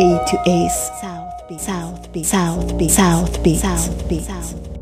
A to Ace. South B, South B, South B, South B, South B, South B.